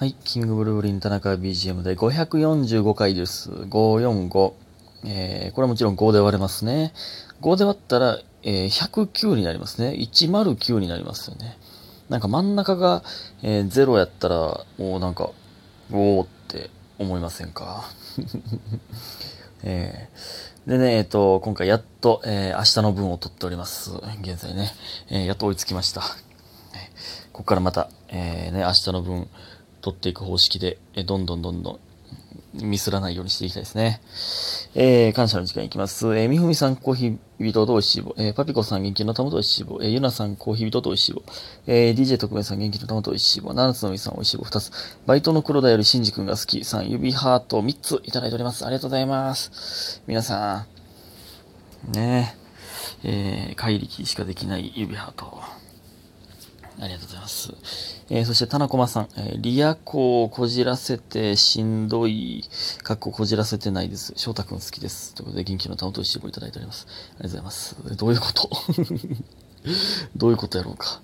はい、キングブルーリン田中 BGM で545回です。545。えー、これはもちろん5で割れますね。5で割ったら、えー、109になりますね。109になりますよね。なんか真ん中が、えー、0やったら、もうなんか、おーって思いませんか？えー、でね、えっ、と、今回やっと、えー、明日の分を取っております。現在ね、えー、やっと追いつきました。ここからまた、えー、ね、明日の分、取っていく方式で、えどんどんどんどん、ミスらないようにしていきたいですね。えー、感謝の時間いきます。えー、みふみさん、コーヒー人と美味しい棒。えー、パピコさん、元気の玉と美味しい棒。えー、ゆなさん、コーヒー人と美味しい棒。えー、DJ 特命さん、元気の玉と美味しい棒。七つのみさん、美味しい棒2つ。バイトの黒田よりしんじくんが好き。さん、指ハート3ついただいております。ありがとうございます。皆さん、ねえ、えー、怪力しかできない指ハート。ありがとうございます。えー、そして、田中駒さん、えー、リアコをこじらせてしんどい、かっここじらせてないです。翔太くん好きです。ということで、元気の玉と一緒いただいております。ありがとうございます。どういうこと？どういうことやろうか。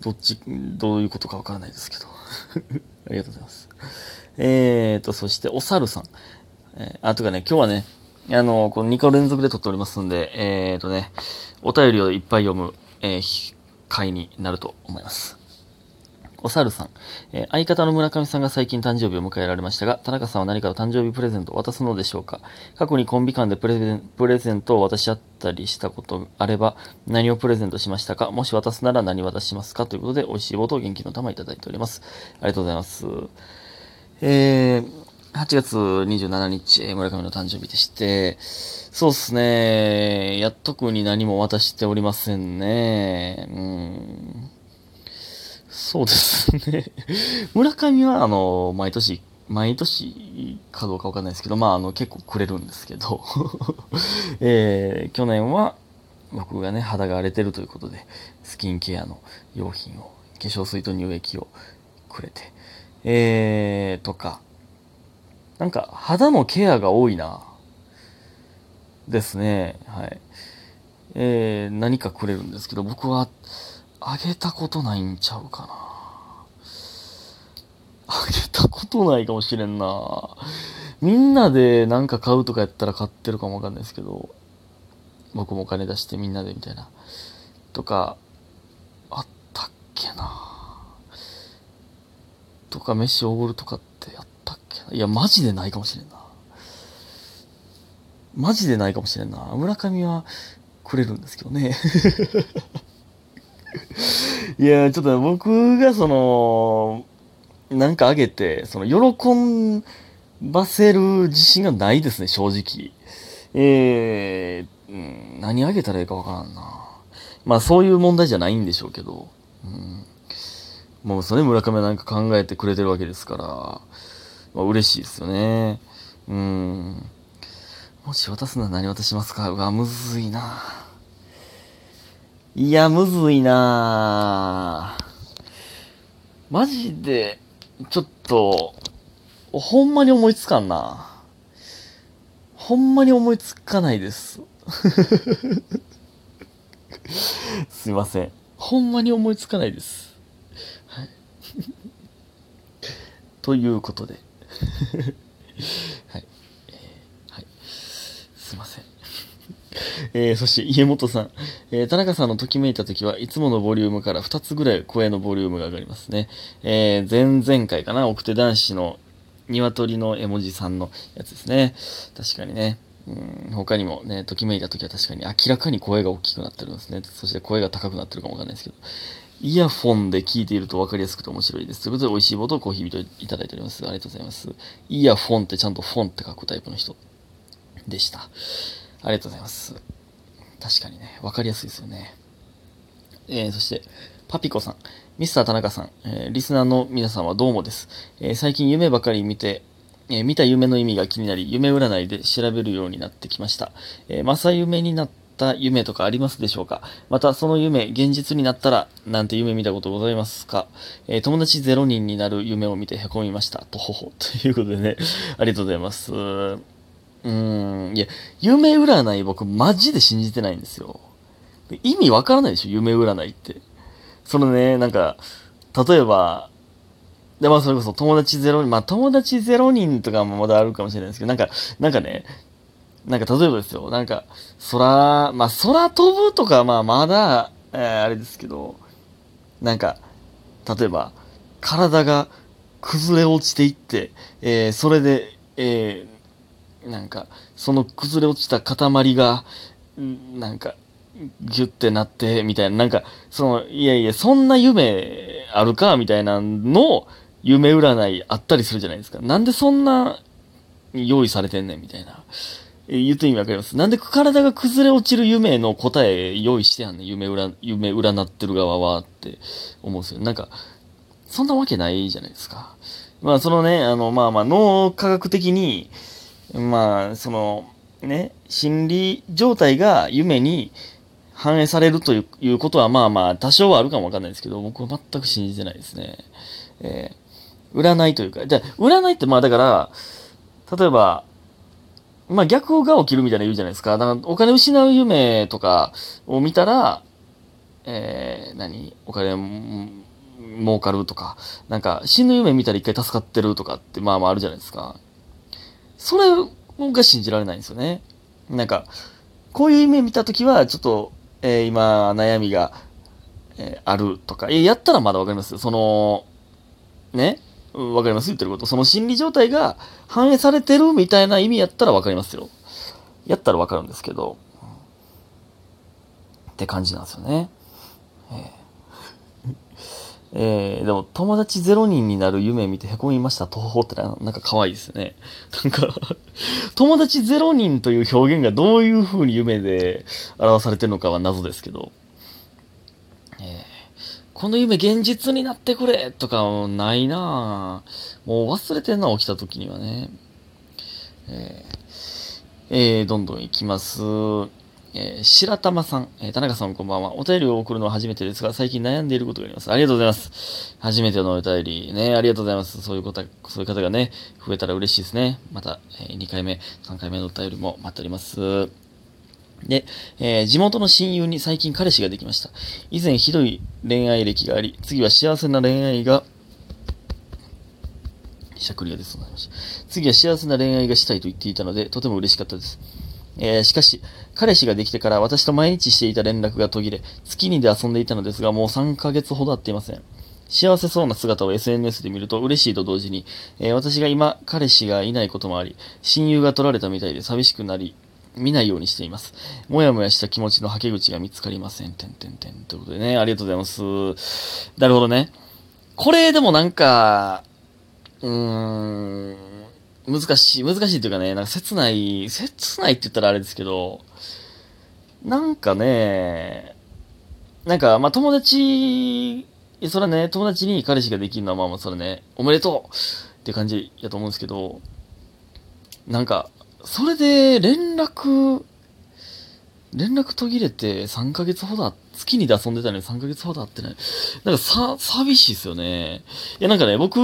どっち、どういうことかわからないですけど。ありがとうございます。えーと、そして、おさるさん。えー、あ、とかね、今日はね、あの、この2回連続で撮っておりますんで、えーとね、お便りをいっぱい読む、えー回になると思います。おさるさん、えー相方の村上さんが最近誕生日を迎えられましたが、田中さんは何かの誕生日プレゼントを渡すのでしょうか？過去にコンビ間でプレゼンプレゼントを渡し合ったりしたことあれば、何をプレゼントしましたか？もし渡すなら何渡しますか？ということで、美味しい棒とを元気の玉いただいております。ありがとうございます。えー8月27日、村上の誕生日でして、そうっすね、やっとくに何も渡しておりませんね。うん。そうですね。村上は、あの、毎年、毎年かどうかわかんないですけど、まあ、あの、結構くれるんですけど、えー去年は、僕がね、肌が荒れてるということで、スキンケアの用品を、化粧水と乳液をくれて、えー、とか、なんか、肌のケアが多いな。ですね。はい。えー、何かくれるんですけど、僕は、あげたことないんちゃうかな。あげたことないかもしれんな。みんなでなんか買うとかやったら買ってるかもわかんないですけど、僕もお金出してみんなでみたいな。とか、あったっけな。とか、飯おごるとかってやったっけないや、マジでないかもしれんな。マジでないかもしれんな。村上はくれるんですけどね。いや、ちょっと僕がその、なんかあげて、その、喜ばせる自信がないですね、正直。えー、うん、何あげたらいいかわからんな。まあ、そういう問題じゃないんでしょうけど。うんもうそれ村上はなんか考えてくれてるわけですから、まあ、嬉しいですよね。うん。もし渡すなら何渡しますか？うわ、むずいな。いや、むずいな。マジで、ちょっと、ほんまに思いつかんな。ほんまに思いつかないです。すいません。ほんまに思いつかないです。はい。ということで。はい。えーはい。すいません。えーそして家元さん、えー田中さんのときめいた時はいつものボリュームから2つぐらい声のボリュームが上がりますね。えー前々回かな、奥手男子の鶏の絵文字さんのやつですね。確かにね。うん、他にもね、ときめいた時は確かに明らかに声が大きくなってるんですね。そして声が高くなってるかもわかんないですけど。イヤフォンで聞いていると分かりやすくて面白いです。ということで、美味しい棒とコーヒー人いただいております。ありがとうございます。イヤフォンってちゃんとフォンって書くタイプの人でした。ありがとうございます。確かにね、分かりやすいですよね。えー、そして、パピコさん、ミスター田中さん、えーリスナーの皆さんはどうもです。えー最近夢ばかり見て、え見た夢の意味が気になり、夢占いで調べるようになってきました。えー正夢になった夢とかありますでしょうか？また、その夢、現実になったら、なんて夢見たことございますか？えー友達ゼロ人になる夢を見て凹みました。とほほ。ということでね、ありがとうございます。うん、いや、夢占い僕マジで信じてないんですよ。意味わからないでしょ夢占いって。そのね、なんか、例えば、で、まあそれこそ友達ゼロ人、まあ友達ゼロ人とかもまだあるかもしれないですけど、なんか、なんかね、なんか例えばですよ、なんか、空、まあ空飛ぶとかまあまだ、えー、あれですけど、なんか、例えば、体が崩れ落ちていって、えー、それで、えー、なんか、その崩れ落ちた塊が、なんか、ギュってなって、みたいな、なんか、その、いやいや、そんな夢あるかみたいなの夢占いあったりするじゃないですか。なんでそんな用意されてんねんみたいな。言って意味わかります？なんで体が崩れ落ちる夢の答え用意してやんねん？夢占、夢占ってる側はって思うんですよ。なんか、そんなわけないじゃないですか。まあそのね、あの、まあまあ脳科学的に、まあその、ね、心理状態が夢に反映されるということはまあまあ多少はあるかもわかんないですけど、僕は全く信じてないですね。えー、占いというか、じゃ占いってまあだから、例えば、まあ逆が起きるみたいな言うじゃないですか。だからお金失う夢とかを見たら、えー、何？お金儲かるとか、なんか死ぬ夢見たら一回助かってるとかってまあまああるじゃないですか。それが信じられないんですよね。なんか、こういう夢見たときは、ちょっと、えー、今、悩みが、えー、あるとか、えやったらまだわかりますその、ね、わかります言ってること。その心理状態が反映されてるみたいな意味やったらわかりますよ。やったらわかるんですけど、って感じなんですよね。えーえー、でも友達ゼロ人になる夢見て凹みました、東方ってなんか可愛いですね。なんか友達ゼロ人という表現がどういう風に夢で表されてるのかは謎ですけど、えー、この夢現実になってくれとかないなもう忘れてんな、起きた時にはね。えー、えー、どんどん行きます。えー、白玉さん、えー、田中さんこんばんは。お便りを送るのは初めてですが、最近悩んでいることがあります。ありがとうございます。初めてのお便り、ね、ありがとうございます。そういうこと、そういう方がね、増えたら嬉しいですね。また、えー、2回目、3回目のお便りも待っております。で、えー、地元の親友に最近彼氏ができました。以前ひどい恋愛歴があり、次は幸せな恋愛が、しゃくりが出そうになりました。次は幸せな恋愛がしたいと言っていたので、とても嬉しかったです。えー、しかし、彼氏ができてから私と毎日していた連絡が途切れ、月にで遊んでいたのですが、もう3ヶ月ほど会っていません。幸せそうな姿を SNS で見ると嬉しいと同時に、えー、私が今、彼氏がいないこともあり、親友が取られたみたいで寂しくなり、見ないようにしています。もやもやした気持ちのはけ口が見つかりません。てんてんてん。ということでね、ありがとうございます。なるほどね。これでもなんか、うーん、難しい、難しいというかね、なんか切ない、切ないって言ったらあれですけど、なんかね、なんか、まあ、友達、それね、友達に彼氏ができるのはまあまあそれね、おめでとうって感じやと思うんですけど、なんか、それで連絡、連絡途切れて3ヶ月ほど、月にで遊んでたのに3ヶ月ほど会ってない。なんかさ、寂しいっすよね。いやなんかね、僕、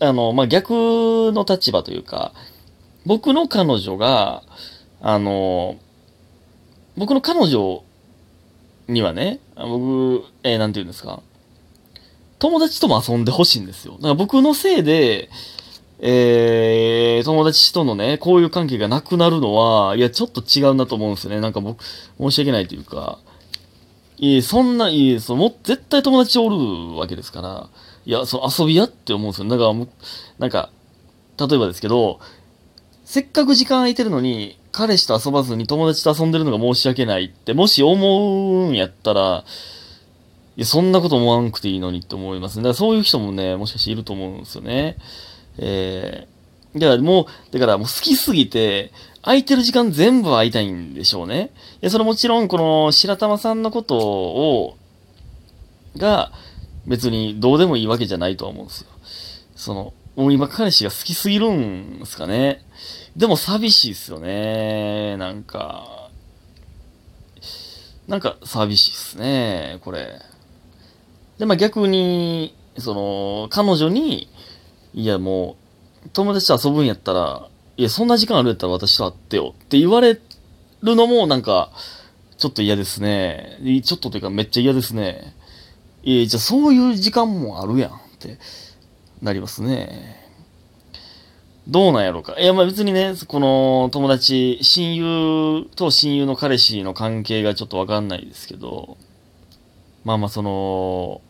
あの、まあ、逆の立場というか、僕の彼女が、あの、僕の彼女にはね、僕、えー、なんて言うんですか、友達とも遊んでほしいんですよ。だから僕のせいで、えー、友達とのね、こういう関係がなくなるのは、いや、ちょっと違うなと思うんですよね。なんか僕、申し訳ないというか、いえ、そんな、いえ、その、絶対友達おるわけですから、いや、その遊びやって思うんですよ。だからも、なんか、例えばですけど、せっかく時間空いてるのに、彼氏と遊ばずに友達と遊んでるのが申し訳ないって、もし思うんやったら、いや、そんなこと思わんくていいのにって思いますね。だからそういう人もね、もしかしていると思うんですよね。えー、だからもう、だからもう好きすぎて、空いてる時間全部会いたいんでしょうね。いや、それもちろん、この白玉さんのことを、が、別にどうでもいいわけじゃないとは思うんですよ。その、もう今彼氏が好きすぎるんすかね。でも寂しいっすよね。なんか、なんか寂しいっすね、これ。で、まあ逆に、その、彼女に、いやもう、友達と遊ぶんやったら、いや、そんな時間あるやったら私と会ってよって言われるのもなんか、ちょっと嫌ですね。ちょっとというかめっちゃ嫌ですね。いや、じゃあそういう時間もあるやんってなりますね。どうなんやろうか。いや、まあ別にね、この友達、親友と親友の彼氏の関係がちょっとわかんないですけど、まあまあその、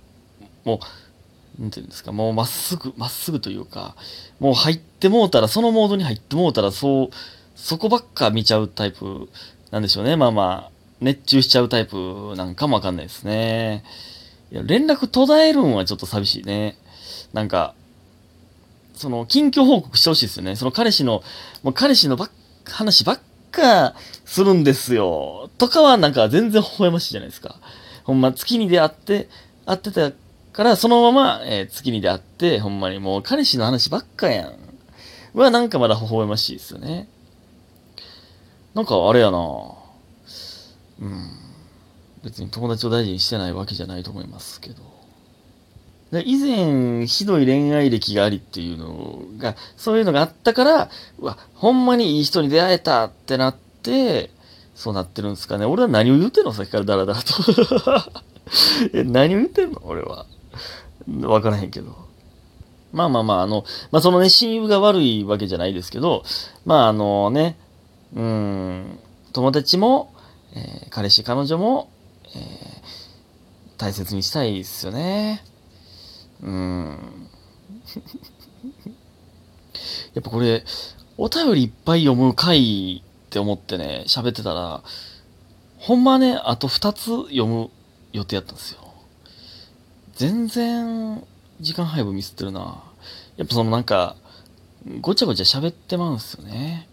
もう、なんていうんですか、もうまっすぐ、まっすぐというか、もう入ってもうたら、そのモードに入ってもうたら、そう、そこばっか見ちゃうタイプなんでしょうね。まあまあ、熱中しちゃうタイプなんかもわかんないですね。いや、連絡途絶えるんはちょっと寂しいね。なんか、その、近況報告してほしいですよね。その彼氏の、もう彼氏のばっ話ばっかするんですよ。とかはなんか全然微笑ましいじゃないですか。ほんま月に出会って、会ってたから、そのまま、えー、月に出会って、ほんまにもう彼氏の話ばっかやん。はなんかまだ微笑ましいですよね。なんかあれやなうん。別に友達を大事にしてないわけじゃないと思いますけど。で以前、ひどい恋愛歴がありっていうのが、そういうのがあったから、うわ、ほんまにいい人に出会えたってなって、そうなってるんですかね。俺は何を言ってんのさっきからダラダラと え。何を言ってんの俺は。わからへんけど。まあまあまあ、あの、まあそのね、親友が悪いわけじゃないですけど、まああのね、うん、友達も、えー、彼氏、彼女も、えー、大切にしたいですよね。うん。やっぱこれ、お便りいっぱい読む回って思ってね、喋ってたら、ほんまね、あと2つ読む予定やったんですよ。全然、時間配分ミスってるな。やっぱそのなんか、ごちゃごちゃ喋ってまうんすよね。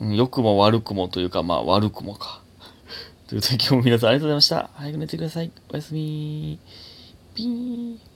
良くも悪くもというか、まあ悪くもか。ということで今日も皆さんありがとうございました。早く寝てください。おやすみ。ピーン。